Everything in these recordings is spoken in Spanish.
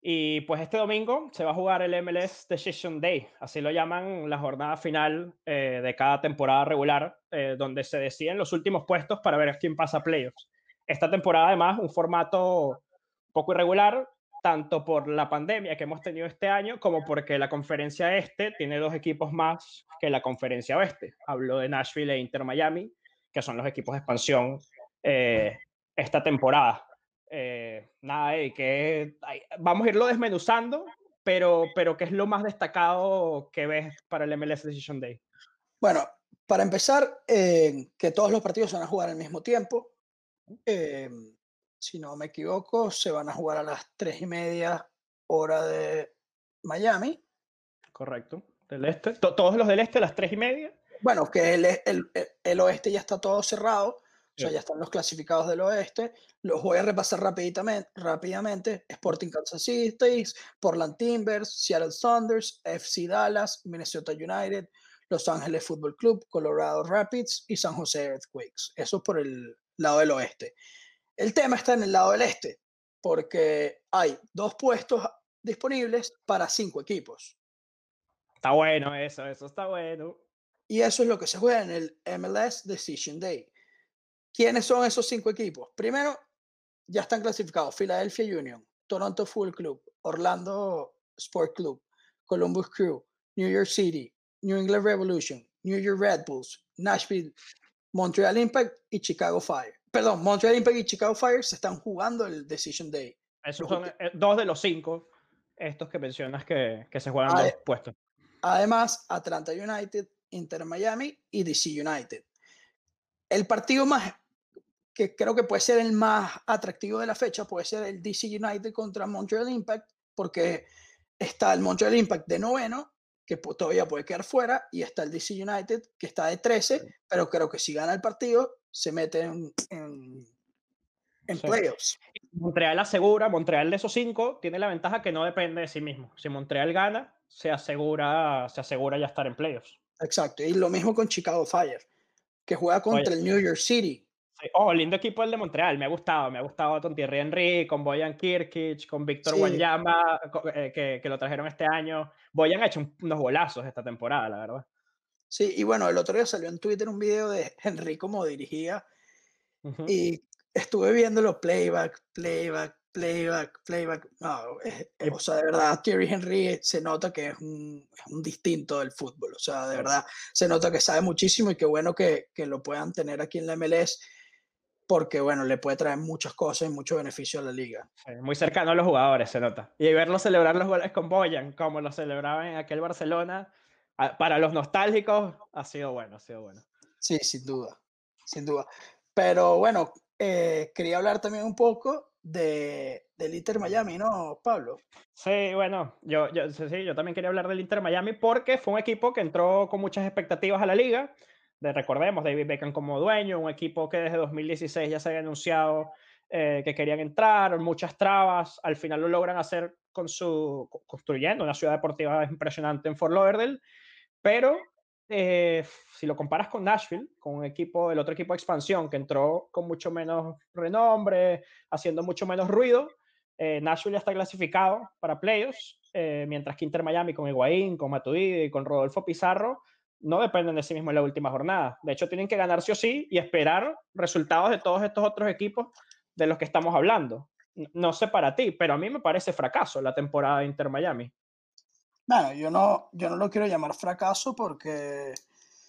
Y pues este domingo se va a jugar el MLS Decision Day, así lo llaman la jornada final eh, de cada temporada regular, eh, donde se deciden los últimos puestos para ver quién pasa a playoffs. Esta temporada además un formato poco irregular, tanto por la pandemia que hemos tenido este año como porque la conferencia este tiene dos equipos más que la conferencia oeste. Hablo de Nashville e Inter Miami, que son los equipos de expansión eh, esta temporada. Eh, nada, que vamos a irlo desmenuzando, pero, pero ¿qué es lo más destacado que ves para el MLS Decision Day? Bueno, para empezar, eh, que todos los partidos se van a jugar al mismo tiempo. Eh, si no me equivoco, se van a jugar a las tres y media hora de Miami. Correcto. Del este. Todos los del este a las tres y media. Bueno, que el, el, el, oeste ya está todo cerrado. O sea, ya están los clasificados del oeste. Los voy a repasar rápidamente. rápidamente. Sporting Kansas City, Portland Timbers, Seattle Saunders, FC Dallas, Minnesota United, Los Ángeles Football Club, Colorado Rapids y San Jose Earthquakes. Eso por el lado del oeste. El tema está en el lado del este, porque hay dos puestos disponibles para cinco equipos. Está bueno eso, eso está bueno. Y eso es lo que se juega en el MLS Decision Day. ¿Quiénes son esos cinco equipos? Primero, ya están clasificados Philadelphia Union, Toronto Full Club, Orlando Sport Club, Columbus Crew, New York City, New England Revolution, New York Red Bulls, Nashville, Montreal Impact y Chicago Fire. Perdón, Montreal Impact y Chicago Fire se están jugando el Decision Day. Esos son eh, dos de los cinco, estos que mencionas que, que se juegan los puestos. Además, Atlanta United, Inter Miami y DC United. El partido más que creo que puede ser el más atractivo de la fecha puede ser el DC United contra Montreal Impact, porque está el Montreal Impact de noveno, que todavía puede quedar fuera, y está el DC United, que está de 13, pero creo que si gana el partido, se mete en, en, playoffs. Montreal asegura, Montreal de esos cinco tiene la ventaja que no depende de sí mismo. Si Montreal gana, se asegura, se asegura ya estar en playoffs. Exacto, y lo mismo con Chicago Fire que juega contra el New York City. Oh, lindo equipo el de Montreal, me ha gustado, me ha gustado con Thierry Henry, con Boyan Kirkic, con Víctor sí. Eh, que, que, lo trajeron este año. Boyan ha hecho unos golazos esta temporada, la verdad. Sí, y bueno, el otro día salió en Twitter un video de Henry como dirigía y estuve viéndolo playback, playback, playback, playback. No, o sea, de verdad, Thierry Henry se nota que es un, un, distinto del fútbol. O sea, de verdad, se nota que sabe muchísimo y qué bueno que, que, lo puedan tener aquí en la MLS porque, bueno, le puede traer muchas cosas y mucho beneficio a la liga. muy cercano a los jugadores, se nota. Y verlo celebrar los goles con Boyan, como lo celebraba en aquel Barcelona, para los nostálgicos, ha sido bueno, ha sido bueno. Sí, sin duda, sin duda. Pero bueno, eh, quería hablar también un poco de, del Inter Miami, ¿no, Pablo? Sí, bueno, yo, yo, sí, yo también quería hablar del Inter Miami porque fue un equipo que entró con muchas expectativas a la liga. De, recordemos, David Beckham como dueño, un equipo que desde 2016 ya se había anunciado eh, que querían entrar, muchas trabas, al final lo logran hacer con su, construyendo una ciudad deportiva impresionante en Fort Lauderdale, pero eh, si lo comparas con Nashville, con un equipo, el otro equipo de expansión que entró con mucho menos renombre, haciendo mucho menos ruido, eh, Nashville ya está clasificado para playoffs, eh, mientras que Inter Miami con Higuaín, con Matuidi y con Rodolfo Pizarro no dependen de sí mismos en la última jornada. De hecho, tienen que ganar sí o sí y esperar resultados de todos estos otros equipos de los que estamos hablando. No sé para ti, pero a mí me parece fracaso la temporada de Inter Miami. Bueno, yo no, yo no lo quiero llamar fracaso porque...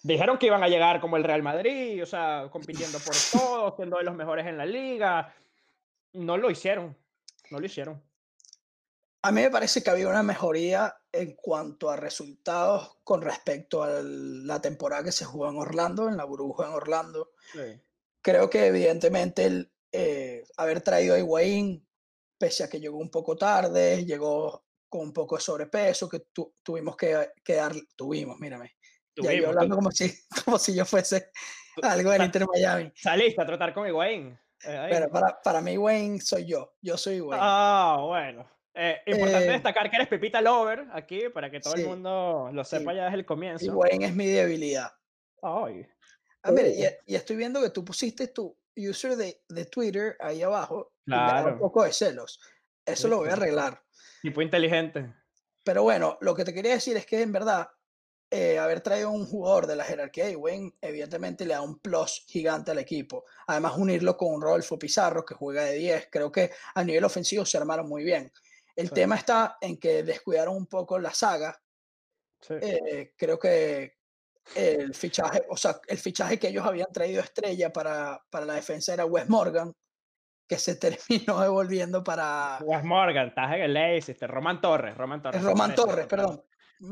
Dijeron que iban a llegar como el Real Madrid, o sea, compitiendo por todo, siendo de los mejores en la liga. No lo hicieron, no lo hicieron. A mí me parece que había una mejoría en cuanto a resultados con respecto a la temporada que se jugó en Orlando, en la burbuja en Orlando. Creo que evidentemente el eh, haber traído a Higuaín, pese a que llegó un poco tarde, llegó con un poco de sobrepeso, que tuvimos que, dar, tuvimos, mírame. ya yo hablando como si, como si yo fuese algo del Inter Miami. Saliste a tratar con Higuaín. Eh, Pero para, para mí, Wayne soy yo. Yo soy Wayne. Ah, bueno. Eh, importante eh, destacar que eres Pepita Lover aquí, para que todo el mundo lo sepa ya desde el comienzo. Y Wayne es mi debilidad. Ay. Ah, mire, oh. y, estoy viendo que tú pusiste tu user de, de Twitter ahí abajo. Claro. un poco de celos. Eso lo voy a arreglar. Tipo inteligente. Pero bueno, lo que te quería decir es que en verdad eh, haber traído un jugador de la jerarquía de Wayne, evidentemente le da un plus gigante al equipo. Además, unirlo con un Rodolfo Pizarro, que juega de 10, creo que a nivel ofensivo se armaron muy bien. El tema está en que descuidaron un poco la saga. Eh, creo que el fichaje, o sea, el fichaje que ellos habían traído estrella para, para la defensa era Wes Morgan, que se terminó devolviendo para. Wes Morgan, estás en el Leicester, Roman Torres, Roman Torres. Roman Torres, perdón.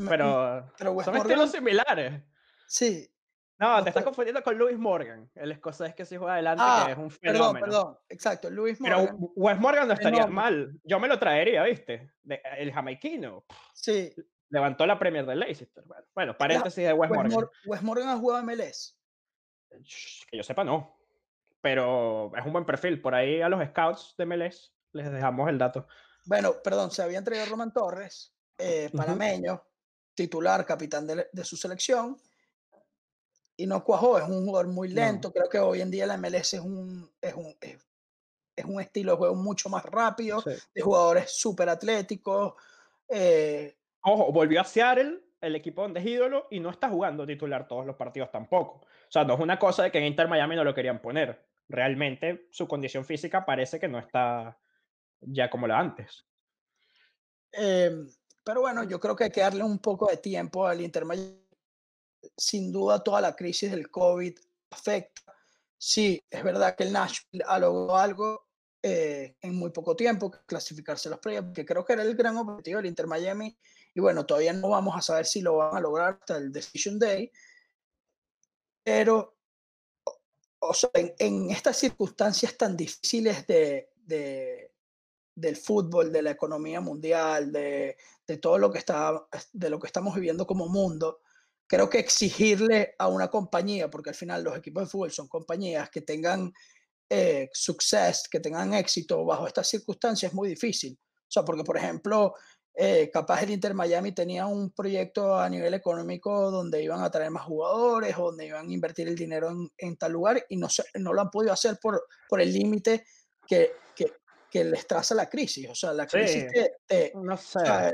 Pero, son estilos similares. Sí. No, te estás confundiendo con Luis Morgan, el escocés que se juega adelante, que ah, es un fenómeno. Perdón, perdón, exacto, Luis Morgan. Pero Wes Morgan no estaría mal. Yo me lo traería, ¿viste? el jamaiquino. Sí. Levantó la Premier del Leicester. Bueno, paréntesis de Wes, Morgan. Wes Morgan ha jugado MLS. Que yo sepa, no. Pero es un buen perfil. Por ahí a los scouts de MLS les dejamos el dato. Bueno, perdón, se había entregado Roman Torres, eh, panameño, titular, capitán de, su selección, y no cuajó, es un jugador muy lento, creo que hoy en día la MLS es un, es un, es, un estilo de juego mucho más rápido, de jugadores súper atléticos. Eh, Ojo, volvió a Seattle, el equipo donde es ídolo, y no está jugando titular todos los partidos tampoco. O sea, no es una cosa de que en Inter Miami no lo querían poner. Realmente su condición física parece que no está ya como la antes. Eh, pero bueno, yo creo que hay que darle un poco de tiempo al Inter Sin duda, toda la crisis del COVID afecta. Sí, es verdad que el Nashville logrado algo eh, en muy poco tiempo, clasificarse los playoffs, que creo que era el gran objetivo del Inter Miami. Y bueno, todavía no vamos a saber si lo van a lograr hasta el Decision Day. Pero, o sea, en, estas circunstancias tan difíciles de, del fútbol, de la economía mundial, de, todo lo que está, de lo que estamos viviendo como mundo, creo que exigirle a una compañía, porque al final los equipos de fútbol son compañías que tengan eh, success, que tengan éxito bajo estas circunstancias es muy difícil. O sea, porque por ejemplo, eh, capaz el Inter Miami tenía un proyecto a nivel económico donde iban a traer más jugadores, donde iban a invertir el dinero en, tal lugar y no, no lo han podido hacer por, por el límite que, que, que les traza la crisis. O sea, la crisis que, no sé. Eh,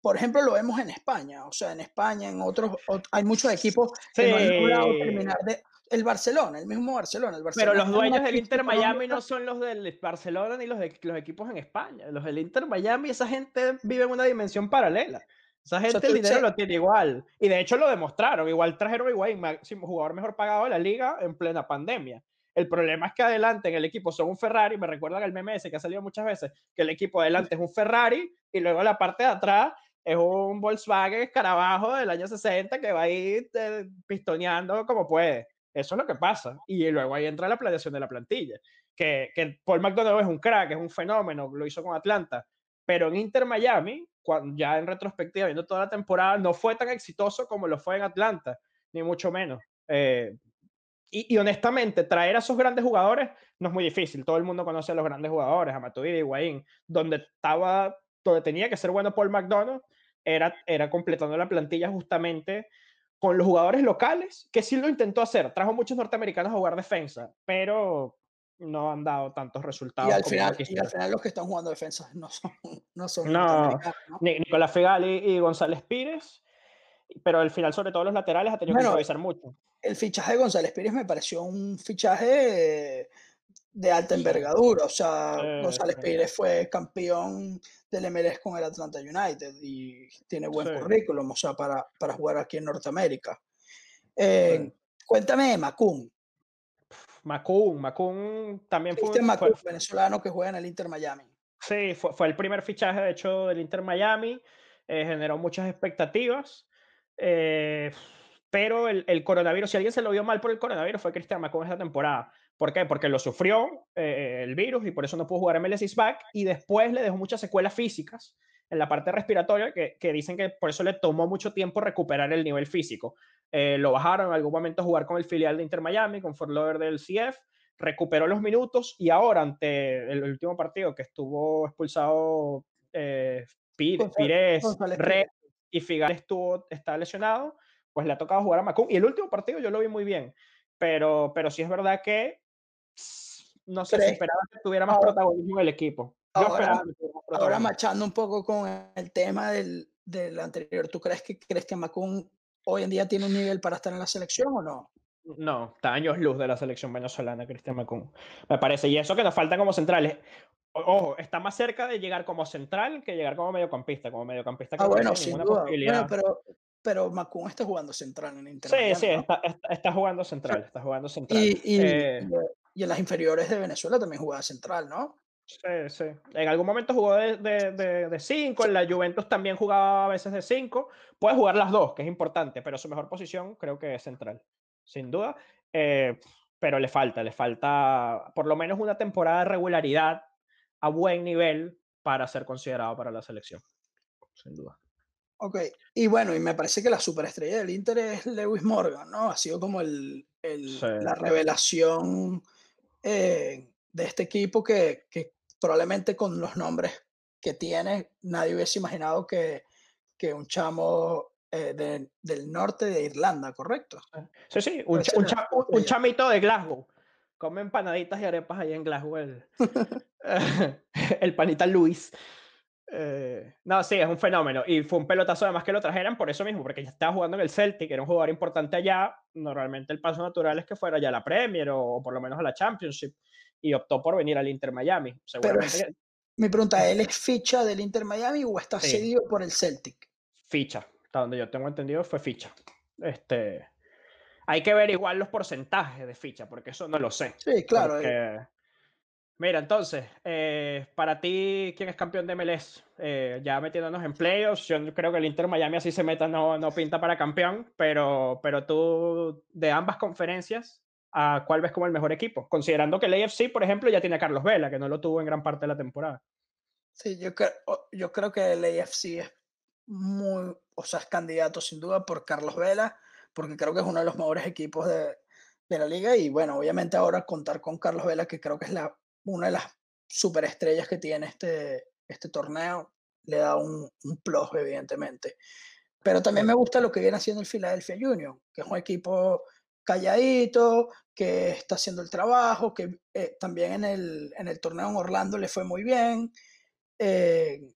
por ejemplo, lo vemos en España. O sea, en España, en otros, hay muchos equipos que no han logrado terminar de. El Barcelona, el mismo Barcelona. El Barcelona Pero los dueños del Inter Miami no son los del Barcelona ni los de los equipos en España. Los del Inter Miami, esa gente vive en una dimensión paralela. Esa gente el dinero lo tiene igual. Y de hecho lo demostraron. Igual trajeron a Higuaín, jugador mejor pagado de la liga en plena pandemia. El problema es que adelante en el equipo son un Ferrari, me recuerdan el meme ese que ha salido muchas veces, que el equipo adelante es un Ferrari y luego la parte de atrás es un Volkswagen escarabajo del año 60 que va a ir eh, pistoneando como puede. Eso es lo que pasa. Y luego ahí entra la planeación de la plantilla. Que, que Paul McDonald es un crack, es un fenómeno, lo hizo con Atlanta. Pero en Inter Miami, cuando, ya en retrospectiva, viendo toda la temporada, no fue tan exitoso como lo fue en Atlanta, ni mucho menos. Eh, y, honestamente, traer a esos grandes jugadores no es muy difícil. Todo el mundo conoce a los grandes jugadores, a Matuidi Higuaín. Donde estaba, donde tenía que ser bueno Paul McDonald, era, era completando la plantilla justamente con los jugadores locales, que sí lo intentó hacer. Trajo muchos norteamericanos a jugar defensa, pero no han dado tantos resultados. Y al, final, y al final los que están jugando defensa no son, no son no, Nicolás Fegali y González Pires, pero al final, sobre todo los laterales, ha tenido que improvisar mucho el fichaje de González Pérez me pareció un fichaje de alta envergadura. O sea, González Pérez fue campeón del MLS con el Atlanta United y tiene buen currículum, o sea, para, para, jugar aquí en Norteamérica. Eh, cuéntame de Macún. Macún, Macún también fue, Macún, venezolano que juega en el Inter Miami. Sí, fue, fue, el primer fichaje, de hecho, del Inter Miami. Eh, generó muchas expectativas. Eh, pero el, el, coronavirus, si alguien se lo vio mal por el coronavirus, fue Cristian Macón esta temporada. ¿Por qué? Porque lo sufrió eh, el virus y por eso no pudo jugar MLS back y después le dejó muchas secuelas físicas en la parte respiratoria que, que, dicen que por eso le tomó mucho tiempo recuperar el nivel físico. Eh, lo bajaron en algún momento a jugar con el filial de Inter Miami, con Fort del CF, recuperó los minutos y ahora ante el último partido que estuvo expulsado eh, Pires, Pires y Figal estuvo, está lesionado, pues le ha tocado jugar a Macón. Y el último partido yo lo vi muy bien, pero, pero sí es verdad que no sé, si esperaba que tuviera más protagonismo el equipo. ahora, ahora machando un poco con el tema del, del anterior, ¿tú crees que Cristian Macún hoy en día tiene un nivel para estar en la selección o no? No, está años luz de la selección venezolana, Cristian Macún. Me parece. Y eso que nos faltan como centrales. Ojo, está más cerca de llegar como central que llegar como mediocampista. Como mediocampista ah, bueno, sin duda. Bueno, pero, pero Macún está jugando central en Inter. Sí, sí, está, está, jugando central. Está jugando central. Y, y, eh, y, en las inferiores de Venezuela también jugaba central, ¿no? Sí, sí. En algún momento jugó de 5, en la Juventus también jugaba a veces de 5. Puede jugar las dos, que es importante, pero su mejor posición creo que es central, sin duda. Eh, pero le falta, le falta por lo menos una temporada de regularidad a buen nivel para ser considerado para la selección, sin duda. Ok, y bueno, y me parece que la superestrella del Inter es Lewis Morgan, ¿no? Ha sido como el, el la revelación eh, de este equipo que, que probablemente con los nombres que tiene, nadie hubiese imaginado que, que un chamo eh, del norte de Irlanda, ¿correcto? Sí, sí, un, un, chamito de Glasgow. Come empanaditas y arepas ahí en Glasgow el, el panita Luis. Eh, no, sí, es un fenómeno. Y fue un pelotazo además que lo trajeran por eso mismo, porque ya estaba jugando en el Celtic, era un jugador importante allá. Normalmente el paso natural es que fuera ya a la Premier o, por lo menos a la Championship y optó por venir al Inter Miami. Seguramente... mi pregunta, ¿él es ficha del Inter Miami o está cedido por el Celtic? Ficha, hasta donde yo tengo entendido fue ficha. Este, hay que ver igual los porcentajes de ficha, porque eso no lo sé. Sí, claro. Eh. Mira, entonces, eh, para ti, ¿quién es campeón de MLS? Eh, ya metiéndonos en playoffs, yo creo que el Inter Miami así se meta, no, no pinta para campeón, pero, pero tú, de ambas conferencias, a cuál ves como el mejor equipo, considerando que el AFC, por ejemplo, ya tiene a Carlos Vela, que no lo tuvo en gran parte de la temporada. Sí, yo, creo, yo creo que el AFC es muy, o sea, es candidato sin duda por Carlos Vela, porque creo que es uno de los mejores equipos de, de la liga y bueno, obviamente ahora contar con Carlos Vela, que creo que es la, una de las superestrellas que tiene este, este torneo, le da un, un plus, evidentemente. Pero también me gusta lo que viene haciendo el Philadelphia Union, que es un equipo calladito, que está haciendo el trabajo, que eh, también en el, en el, torneo en Orlando le fue muy bien. Eh,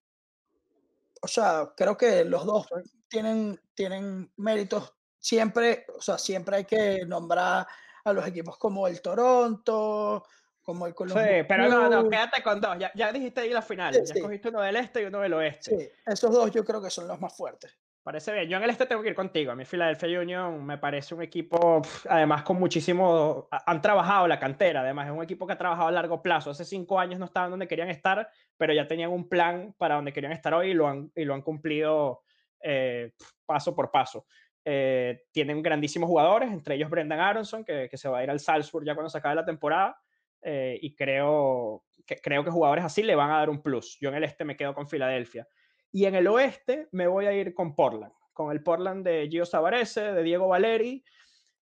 o sea, creo que los dos tienen, tienen méritos. Siempre, o sea, siempre hay que nombrar a los equipos como el Toronto, como el Columbus. Sí, pero no, no, quédate con dos. Ya, ya dijiste ahí la final. ya escogiste uno del este y uno del oeste. Sí, esos dos yo creo que son los más fuertes. Parece bien. Yo en el este tengo que ir contigo. A mí Philadelphia Union me parece un equipo, además con muchísimo, han trabajado la cantera, además es un equipo que ha trabajado a largo plazo. Hace cinco años no estaban donde querían estar, pero ya tenían un plan para donde querían estar hoy y lo han, y lo han cumplido eh, paso por paso. Eh, tienen grandísimos jugadores, entre ellos Brendan Aronson, que, que, se va a ir al Salzburg ya cuando se acabe la temporada. Eh, y creo que, creo que jugadores así le van a dar un plus. Yo en el este me quedo con Filadelfia. Y en el oeste me voy a ir con Portland, con el Portland de Gio Savarese, de Diego Valeri,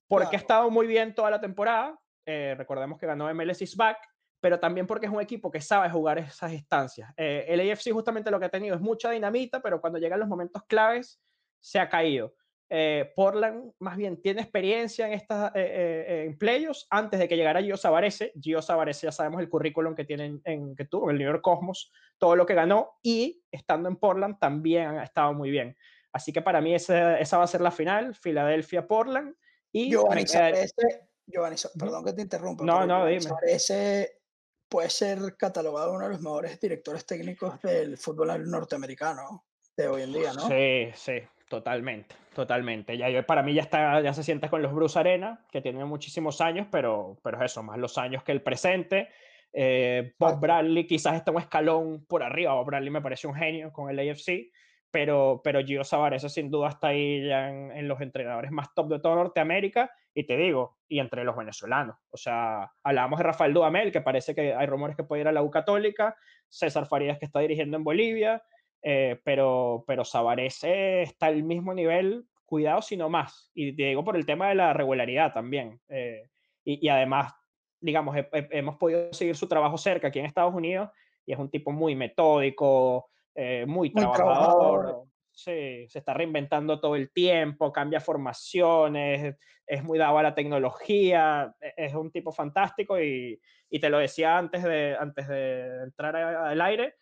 porque ha estado muy bien toda la temporada. Eh, recordemos que ganó MLS is back, pero también porque es un equipo que sabe jugar esas instancias. Eh, el AFC justamente lo que ha tenido es mucha dinamita, pero cuando llegan los momentos claves se ha caído. Eh, Portland más bien tiene experiencia en estas en playoffs antes de que llegara Gio Savarese. Gio Savarese ya sabemos el currículum que tiene en, que tuvo en el New York Cosmos, todo lo que ganó y estando en Portland también ha estado muy bien. Así que para mí esa, esa va a ser la final, Filadelfia-Portland. Y Giovanni Savarese, Giovanni, perdón que te interrumpa. No, no, dime. Savarese puede ser catalogado uno de los mejores directores técnicos del fútbol norteamericano de hoy en día, ¿no? Sí, sí, totalmente, totalmente. Ya, para mí ya, está, ya se siente con los Bruce Arena, que tienen muchísimos años, pero, pero eso, más los años que el presente. Eh, Bob Bradley quizás está un escalón por arriba. Bob Bradley me parece un genio con el AFC, pero, pero Gio Savarese sin duda está ahí ya en, los entrenadores más top de toda Norteamérica. Y te digo, y entre los venezolanos. O sea, hablábamos de Rafael Dudamel, que parece que hay rumores que puede ir a la U Católica, César Farías, que está dirigiendo en Bolivia, eh, pero, pero Savarese está al mismo nivel, cuidado, sino más. Y te digo por el tema de la regularidad también. Eh, y, y, además digamos, hemos podido seguir su trabajo cerca aquí en Estados Unidos y es un tipo muy metódico, eh, muy, trabajador. se está reinventando todo el tiempo, cambia formaciones, es muy dado a la tecnología, e, es un tipo fantástico y, y te lo decía antes de, antes de entrar al aire,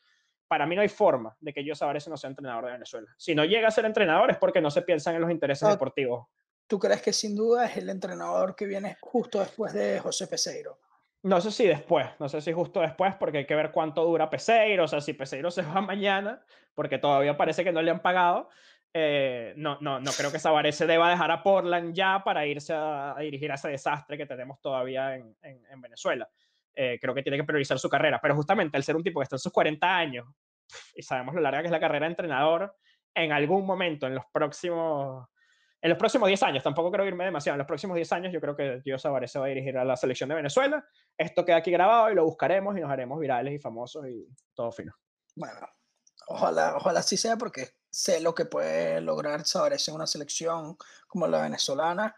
para mí no hay forma de que yo Sabarese no sea entrenador de Venezuela. Si no llega a ser entrenador es porque no se piensan en los intereses deportivos. ¿Tú crees que sin duda es el entrenador que viene justo después de José Peseiro? No sé si después, no sé si justo después, porque hay que ver cuánto dura Peseiro, o sea, si Peseiro se va mañana, porque todavía parece que no le han pagado, eh, no, no, no creo que Sabarese deba dejar a Portland ya para irse a, dirigir a ese desastre que tenemos todavía en, en, Venezuela. Eh, creo que tiene que priorizar su carrera, pero justamente al ser un tipo que está en sus 40 años y sabemos lo larga que es la carrera de entrenador, en algún momento en los próximos en los próximos 10 años, tampoco creo irme demasiado, en los próximos 10 años yo creo que Dios Sabarese se va a dirigir a la selección de Venezuela. Esto queda aquí grabado y lo buscaremos y nos haremos virales y famosos y todo fino. Bueno, ojalá, ojalá así sea porque sé lo que puede lograr Sabarese en una selección como la venezolana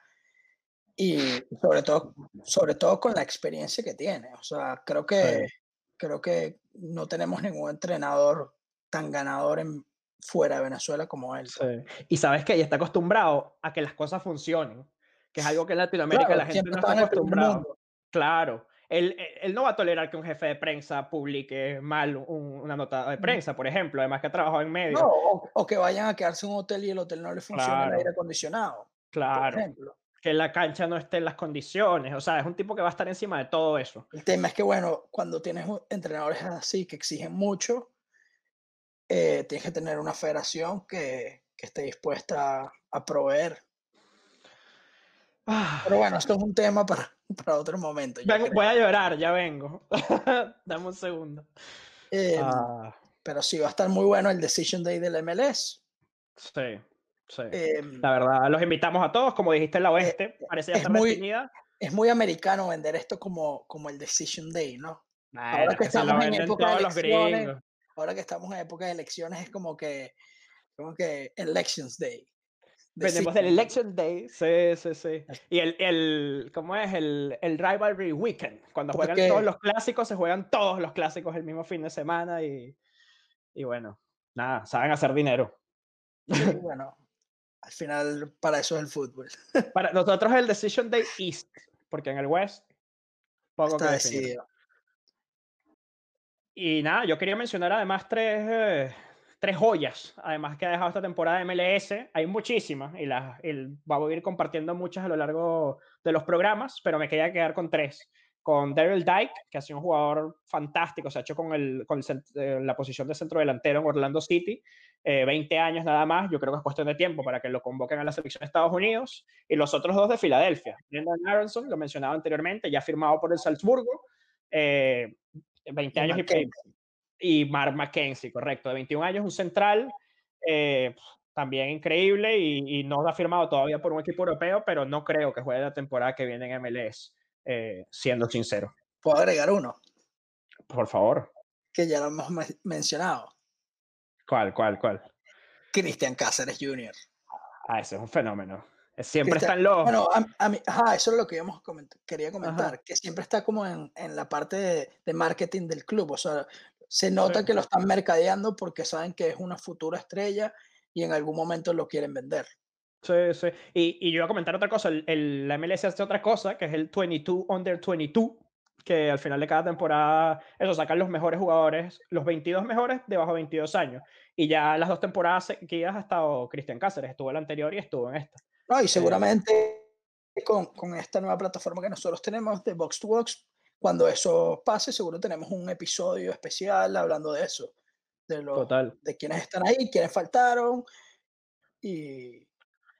y sobre todo, sobre todo con la experiencia que tiene. O sea, creo que, creo que no tenemos ningún entrenador tan ganador en, fuera de Venezuela como él. Y sabes que ella está acostumbrado a que las cosas funcionen, que es algo que en Latinoamérica la gente no está acostumbrada. Claro. Él, él, no va a tolerar que un jefe de prensa publique mal una nota de prensa, por ejemplo, además que ha trabajado en medio. o, que vayan a quedarse en un hotel y el hotel no le funciona el aire acondicionado. Claro. Que la cancha no esté en las condiciones. O sea, es un tipo que va a estar encima de todo eso. El tema es que, bueno, cuando tienes entrenadores así que exigen mucho, eh, tienes que tener una federación que, que esté dispuesta a, proveer. Ah, Pero bueno, esto es un tema para, para otro momento. voy a llorar, ya vengo. Dame un segundo. Em, ah. Pero sí, va a estar muy bueno el Decision Day del MLS. Sí, sí. Em, la verdad, los invitamos a todos, como dijiste en la oeste, eh, parece ya es muy, Es muy americano vender esto como, como el Decision Day, ¿no? Ahora que, estamos en época de elecciones, ahora que estamos en época de elecciones, es como que, como que Elections Day. Venimos del Election Day, sí, sí, sí. Y el, el ¿cómo es? El, el Rivalry Weekend, cuando juegan todos los clásicos, se juegan todos los clásicos el mismo fin de semana y, y bueno, nada, saben hacer dinero. bueno, al final para eso es el fútbol. Para nosotros el Decision Day East, porque en el West poco Está que decidido. Y nada, yo quería mencionar además tres, eh, tres joyas, además que ha dejado esta temporada de MLS. Hay muchísimas y las voy a ir compartiendo muchas a lo largo de los programas, pero me quería quedar con tres. Con Daryl Dyke, que ha sido un jugador fantástico, se ha hecho con, el, con eh, la posición de centro delantero en Orlando City, 20 eh, años nada más, yo creo que es cuestión de tiempo para que lo convoquen a la selección de Estados Unidos. Y los otros dos de Filadelfia, Brendan Aronson, lo mencionaba anteriormente, ya firmado por el Salzburgo, 20 años y, y Mark McKenzie, correcto, de 21 años, un central eh, también increíble y, no ha firmado todavía por un equipo europeo, pero no creo que juegue la temporada que viene en MLS, eh, siendo sincero. ¿Puedo agregar uno? Por favor. Que ya lo hemos mencionado. ¿Cuál, cuál, cuál? Cristian Cáceres Jr. Ah, ese es un fenómeno. Siempre está están los. Bueno, a, mí, ajá, eso es lo que íbamos quería comentar, que siempre está como en, en la parte de, marketing del club. O sea, se nota que lo están mercadeando porque saben que es una futura estrella y en algún momento lo quieren vender. Sí, sí. Y, y yo iba a comentar otra cosa. El, el, la MLS hace otra cosa, que es el 22 Under 22, que al final de cada temporada, eso, sacan los mejores jugadores, los 22 mejores de 22 años. Y ya las dos temporadas seguidas ha estado Cristian Cáceres, estuvo en la anterior y estuvo en esta. No, y seguramente con, con, esta nueva plataforma que nosotros tenemos de Box to Box, cuando eso pase, seguro tenemos un episodio especial hablando de eso, de, lo, de quienes están ahí, quienes faltaron. Y,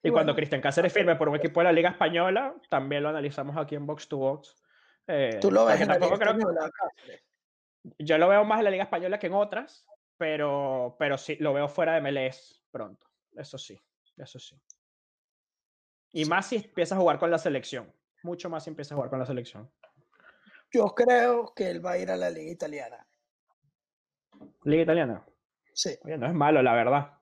y, cuando Cristian Cáceres firme por un equipo de la Liga Española, también lo analizamos aquí en Box to Box. Eh, Tú lo ves en la Liga Española, Yo lo veo más en la Liga Española que en otras, pero, pero sí, lo veo fuera de MLS pronto. Eso sí, eso sí. Y más si empieza a jugar con la selección. Mucho más si empieza a jugar con la selección. Yo creo que él va a ir a la Liga Italiana. ¿Liga Italiana? Sí. Oye, no es malo, la verdad.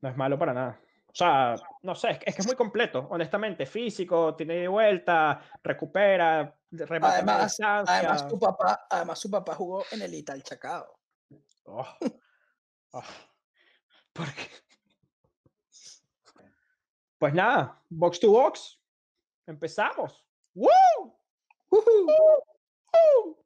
No es malo para nada. O sea, no sé, es que es, muy completo, honestamente. Físico, tiene de vuelta, recupera, además, además, su papá, además, su papá jugó en el Ital Chacao. Oh. Oh. ¿Por qué? Pues nada, box to box. Empezamos. ¡Woo! ¡Woo! ¡Woo!